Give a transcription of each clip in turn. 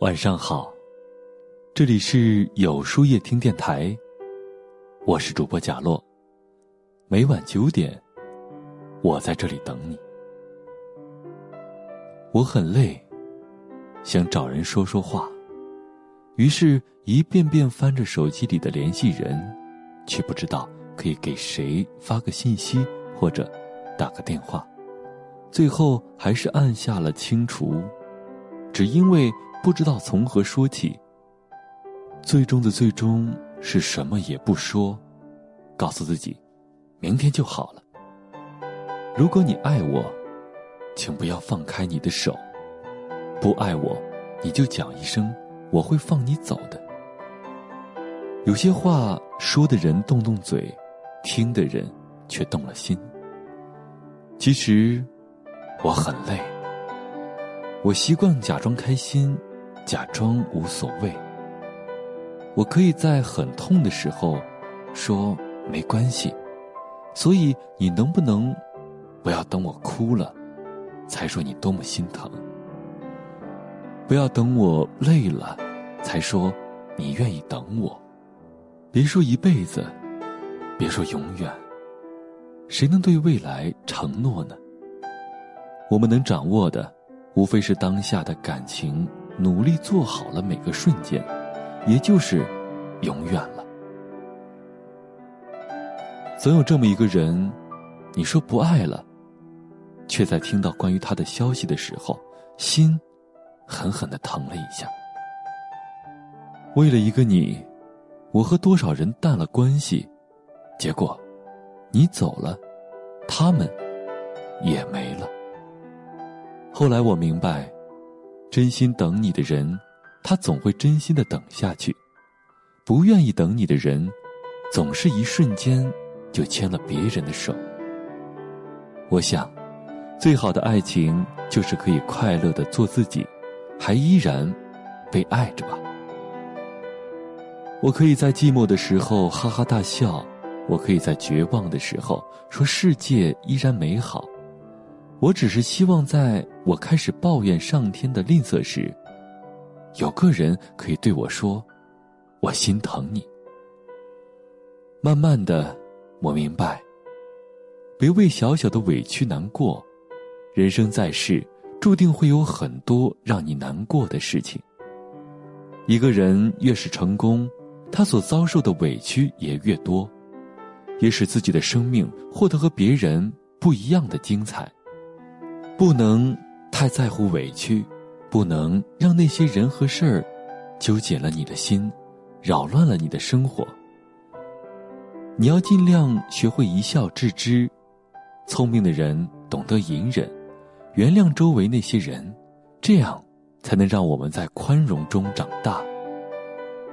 晚上好，这里是有书夜听电台，我是主播贾洛。每晚九点，我在这里等你。我很累，想找人说说话，于是一遍遍翻着手机里的联系人，却不知道可以给谁发个信息或者打个电话，最后还是按下了清除，只因为。不知道从何说起。最终的最终是什么也不说，告诉自己，明天就好了。如果你爱我，请不要放开你的手；不爱我，你就讲一声，我会放你走的。有些话说的人动动嘴，听的人却动了心。其实我很累，我习惯假装开心。假装无所谓。我可以在很痛的时候说没关系，所以你能不能不要等我哭了才说你多么心疼？不要等我累了才说你愿意等我？别说一辈子，别说永远，谁能对未来承诺呢？我们能掌握的，无非是当下的感情。努力做好了每个瞬间，也就是永远了。总有这么一个人，你说不爱了，却在听到关于他的消息的时候，心狠狠的疼了一下。为了一个你，我和多少人淡了关系，结果你走了，他们也没了。后来我明白。真心等你的人，他总会真心的等下去；不愿意等你的人，总是一瞬间就牵了别人的手。我想，最好的爱情就是可以快乐的做自己，还依然被爱着吧。我可以在寂寞的时候哈哈大笑，我可以在绝望的时候说世界依然美好。我只是希望，在我开始抱怨上天的吝啬时，有个人可以对我说：“我心疼你。”慢慢的，我明白，别为小小的委屈难过。人生在世，注定会有很多让你难过的事情。一个人越是成功，他所遭受的委屈也越多，也使自己的生命获得和别人不一样的精彩。不能太在乎委屈，不能让那些人和事儿纠结了你的心，扰乱了你的生活。你要尽量学会一笑置之。聪明的人懂得隐忍，原谅周围那些人，这样才能让我们在宽容中长大。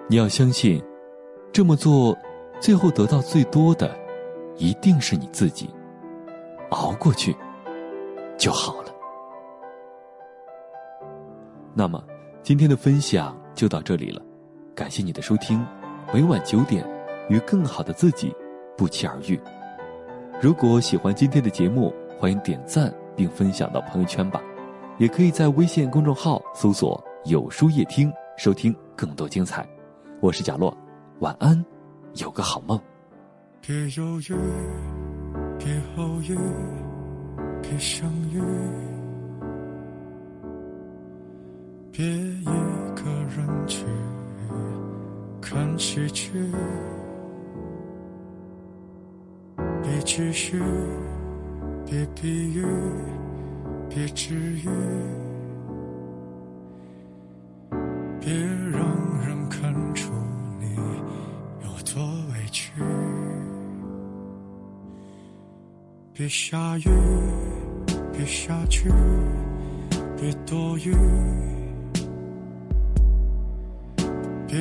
你要相信，这么做，最后得到最多的，一定是你自己。熬过去。就好了。那么，今天的分享就到这里了，感谢你的收听。每晚九点，与更好的自己不期而遇。如果喜欢今天的节目，欢迎点赞并分享到朋友圈吧。也可以在微信公众号搜索“有书夜听”，收听更多精彩。我是贾洛，晚安，有个好梦。别犹豫，别后悔。别相遇，别一个人去看喜剧，别继续，别比喻，别治愈，别让人看出你有多委屈，别下雨。别下去，别多余，别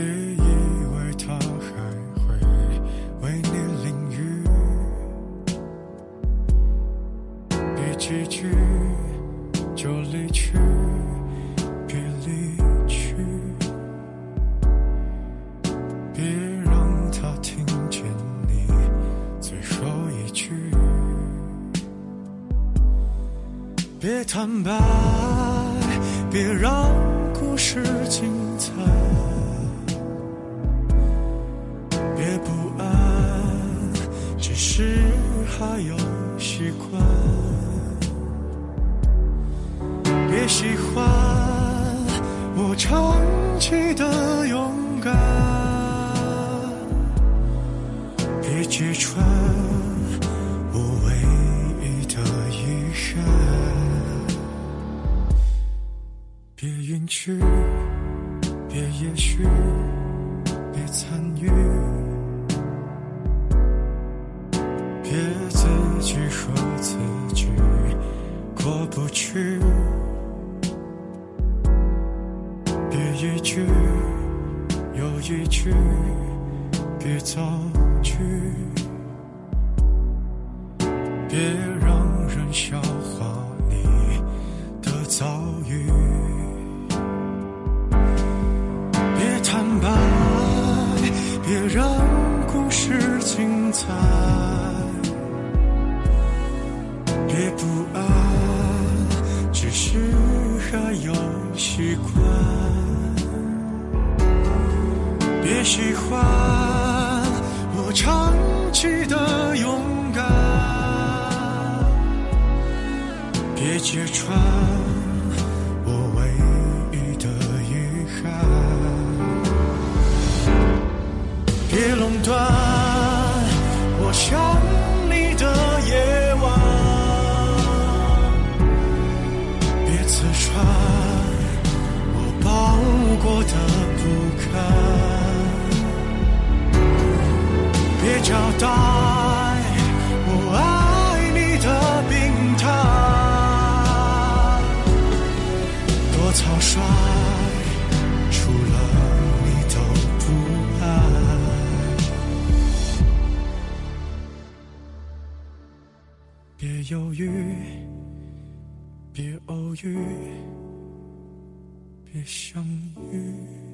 别坦白，别让故事。精彩。别不安，只是还有习惯。别喜欢我长期的勇敢，别揭穿别允许，别也许，别参与，别自己和自己过不去。别一句又一句，别造句，别让人笑话习惯。别喜欢我长期的勇敢，别揭穿我唯一的遗憾，别垄断别犹豫，别偶遇，别相遇。